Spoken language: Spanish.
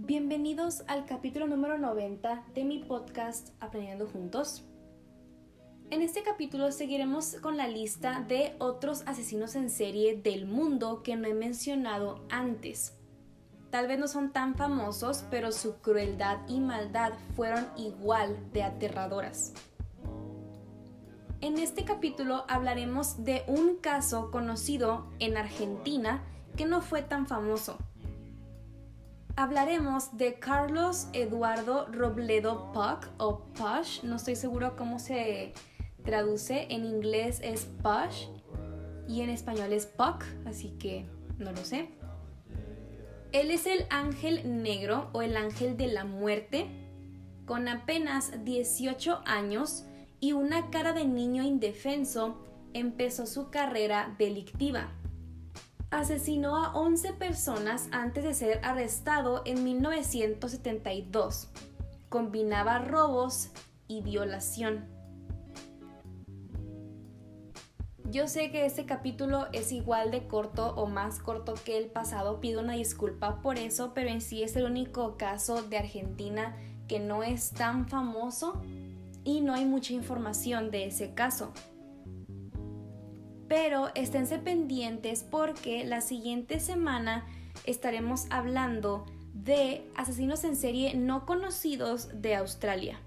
Bienvenidos al capítulo número 90 de mi podcast Aprendiendo Juntos. En este capítulo seguiremos con la lista de otros asesinos en serie del mundo que no he mencionado antes. Tal vez no son tan famosos, pero su crueldad y maldad fueron igual de aterradoras. En este capítulo hablaremos de un caso conocido en Argentina que no fue tan famoso. Hablaremos de Carlos Eduardo Robledo Puck o Push, no estoy seguro cómo se traduce, en inglés es Push y en español es Puck, así que no lo sé. Él es el ángel negro o el ángel de la muerte, con apenas 18 años y una cara de niño indefenso, empezó su carrera delictiva. Asesinó a 11 personas antes de ser arrestado en 1972. Combinaba robos y violación. Yo sé que este capítulo es igual de corto o más corto que el pasado, pido una disculpa por eso, pero en sí es el único caso de Argentina que no es tan famoso y no hay mucha información de ese caso. Pero esténse pendientes porque la siguiente semana estaremos hablando de asesinos en serie no conocidos de Australia.